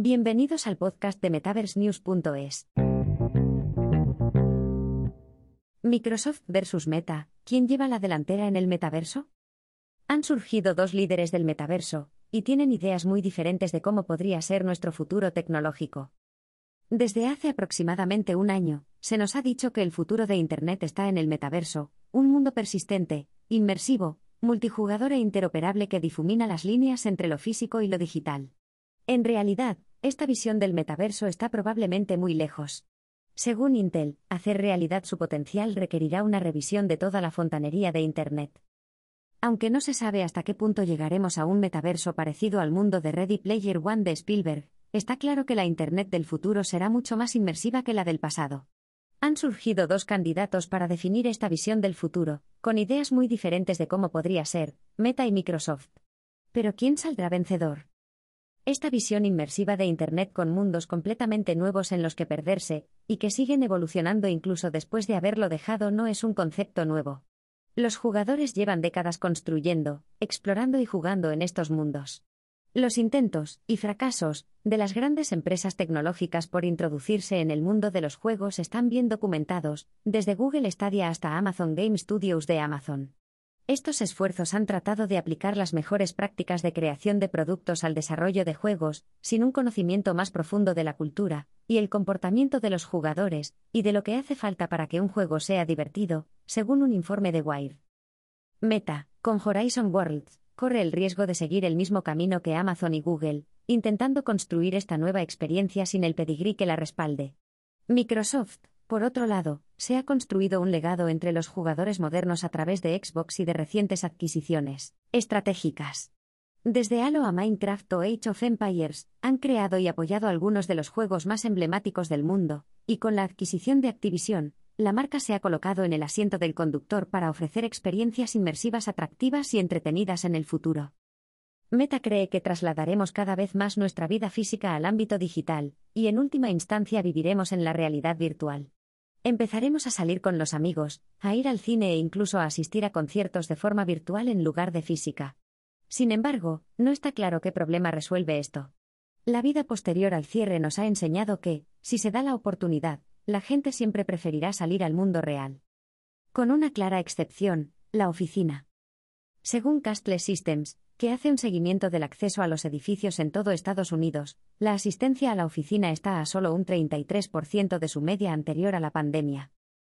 Bienvenidos al podcast de MetaverseNews.es. Microsoft versus Meta, ¿quién lleva la delantera en el metaverso? Han surgido dos líderes del metaverso, y tienen ideas muy diferentes de cómo podría ser nuestro futuro tecnológico. Desde hace aproximadamente un año, se nos ha dicho que el futuro de Internet está en el metaverso, un mundo persistente, inmersivo, multijugador e interoperable que difumina las líneas entre lo físico y lo digital. En realidad, esta visión del metaverso está probablemente muy lejos. Según Intel, hacer realidad su potencial requerirá una revisión de toda la fontanería de Internet. Aunque no se sabe hasta qué punto llegaremos a un metaverso parecido al mundo de Ready Player One de Spielberg, está claro que la Internet del futuro será mucho más inmersiva que la del pasado. Han surgido dos candidatos para definir esta visión del futuro, con ideas muy diferentes de cómo podría ser, Meta y Microsoft. Pero ¿quién saldrá vencedor? Esta visión inmersiva de Internet con mundos completamente nuevos en los que perderse, y que siguen evolucionando incluso después de haberlo dejado, no es un concepto nuevo. Los jugadores llevan décadas construyendo, explorando y jugando en estos mundos. Los intentos y fracasos de las grandes empresas tecnológicas por introducirse en el mundo de los juegos están bien documentados, desde Google Stadia hasta Amazon Game Studios de Amazon. Estos esfuerzos han tratado de aplicar las mejores prácticas de creación de productos al desarrollo de juegos, sin un conocimiento más profundo de la cultura y el comportamiento de los jugadores, y de lo que hace falta para que un juego sea divertido, según un informe de Wire. Meta, con Horizon Worlds, corre el riesgo de seguir el mismo camino que Amazon y Google, intentando construir esta nueva experiencia sin el pedigrí que la respalde. Microsoft, por otro lado, se ha construido un legado entre los jugadores modernos a través de Xbox y de recientes adquisiciones estratégicas. Desde Halo a Minecraft o Age of Empires, han creado y apoyado algunos de los juegos más emblemáticos del mundo, y con la adquisición de Activision, la marca se ha colocado en el asiento del conductor para ofrecer experiencias inmersivas atractivas y entretenidas en el futuro. Meta cree que trasladaremos cada vez más nuestra vida física al ámbito digital, y en última instancia viviremos en la realidad virtual. Empezaremos a salir con los amigos, a ir al cine e incluso a asistir a conciertos de forma virtual en lugar de física. Sin embargo, no está claro qué problema resuelve esto. La vida posterior al cierre nos ha enseñado que, si se da la oportunidad, la gente siempre preferirá salir al mundo real. Con una clara excepción, la oficina. Según Castle Systems, que hace un seguimiento del acceso a los edificios en todo Estados Unidos, la asistencia a la oficina está a solo un 33% de su media anterior a la pandemia.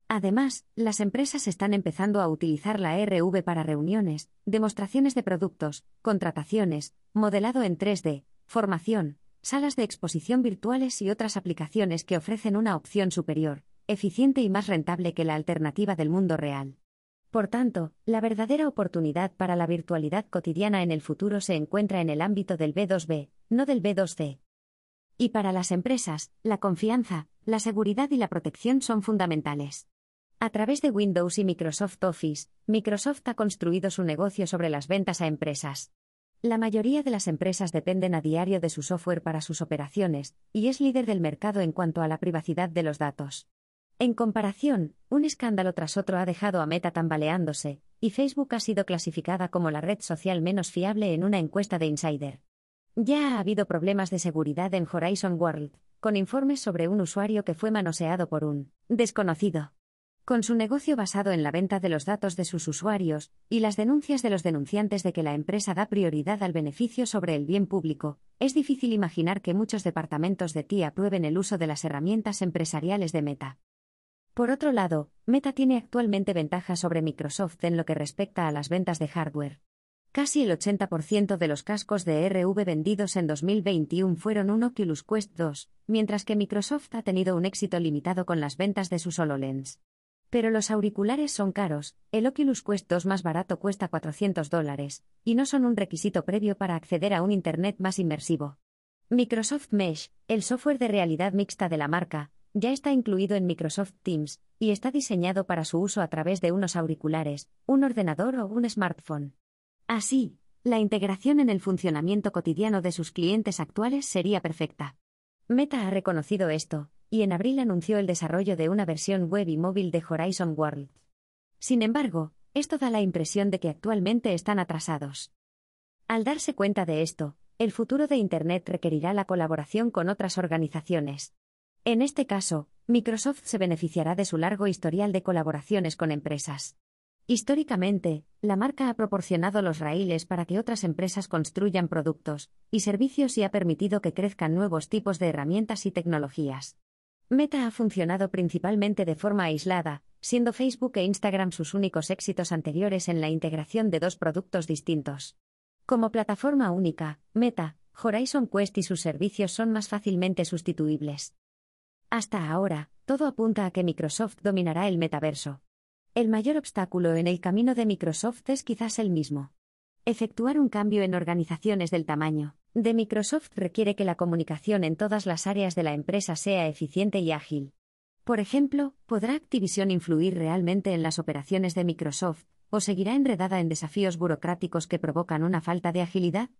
Además, las empresas están empezando a utilizar la RV para reuniones, demostraciones de productos, contrataciones, modelado en 3D, formación, salas de exposición virtuales y otras aplicaciones que ofrecen una opción superior, eficiente y más rentable que la alternativa del mundo real. Por tanto, la verdadera oportunidad para la virtualidad cotidiana en el futuro se encuentra en el ámbito del B2B, no del B2C. Y para las empresas, la confianza, la seguridad y la protección son fundamentales. A través de Windows y Microsoft Office, Microsoft ha construido su negocio sobre las ventas a empresas. La mayoría de las empresas dependen a diario de su software para sus operaciones, y es líder del mercado en cuanto a la privacidad de los datos. En comparación, un escándalo tras otro ha dejado a Meta tambaleándose, y Facebook ha sido clasificada como la red social menos fiable en una encuesta de Insider. Ya ha habido problemas de seguridad en Horizon World, con informes sobre un usuario que fue manoseado por un desconocido. Con su negocio basado en la venta de los datos de sus usuarios, y las denuncias de los denunciantes de que la empresa da prioridad al beneficio sobre el bien público, es difícil imaginar que muchos departamentos de TI aprueben el uso de las herramientas empresariales de Meta. Por otro lado, Meta tiene actualmente ventajas sobre Microsoft en lo que respecta a las ventas de hardware. Casi el 80% de los cascos de RV vendidos en 2021 fueron un Oculus Quest 2, mientras que Microsoft ha tenido un éxito limitado con las ventas de sus HoloLens. Pero los auriculares son caros, el Oculus Quest 2 más barato cuesta 400 dólares, y no son un requisito previo para acceder a un Internet más inmersivo. Microsoft Mesh, el software de realidad mixta de la marca, ya está incluido en Microsoft Teams, y está diseñado para su uso a través de unos auriculares, un ordenador o un smartphone. Así, la integración en el funcionamiento cotidiano de sus clientes actuales sería perfecta. Meta ha reconocido esto, y en abril anunció el desarrollo de una versión web y móvil de Horizon World. Sin embargo, esto da la impresión de que actualmente están atrasados. Al darse cuenta de esto, el futuro de Internet requerirá la colaboración con otras organizaciones. En este caso, Microsoft se beneficiará de su largo historial de colaboraciones con empresas. Históricamente, la marca ha proporcionado los raíles para que otras empresas construyan productos y servicios y ha permitido que crezcan nuevos tipos de herramientas y tecnologías. Meta ha funcionado principalmente de forma aislada, siendo Facebook e Instagram sus únicos éxitos anteriores en la integración de dos productos distintos. Como plataforma única, Meta, Horizon Quest y sus servicios son más fácilmente sustituibles. Hasta ahora, todo apunta a que Microsoft dominará el metaverso. El mayor obstáculo en el camino de Microsoft es quizás el mismo. Efectuar un cambio en organizaciones del tamaño de Microsoft requiere que la comunicación en todas las áreas de la empresa sea eficiente y ágil. Por ejemplo, ¿podrá Activision influir realmente en las operaciones de Microsoft, o seguirá enredada en desafíos burocráticos que provocan una falta de agilidad?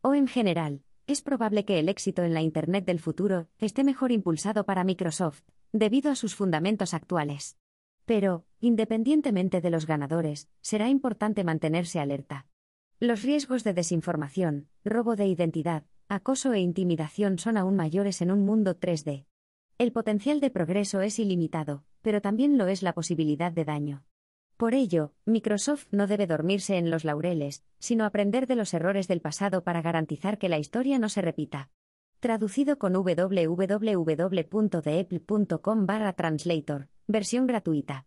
O en general, es probable que el éxito en la Internet del futuro esté mejor impulsado para Microsoft, debido a sus fundamentos actuales. Pero, independientemente de los ganadores, será importante mantenerse alerta. Los riesgos de desinformación, robo de identidad, acoso e intimidación son aún mayores en un mundo 3D. El potencial de progreso es ilimitado, pero también lo es la posibilidad de daño. Por ello, Microsoft no debe dormirse en los laureles, sino aprender de los errores del pasado para garantizar que la historia no se repita. Traducido con www.deapple.com translator Versión gratuita.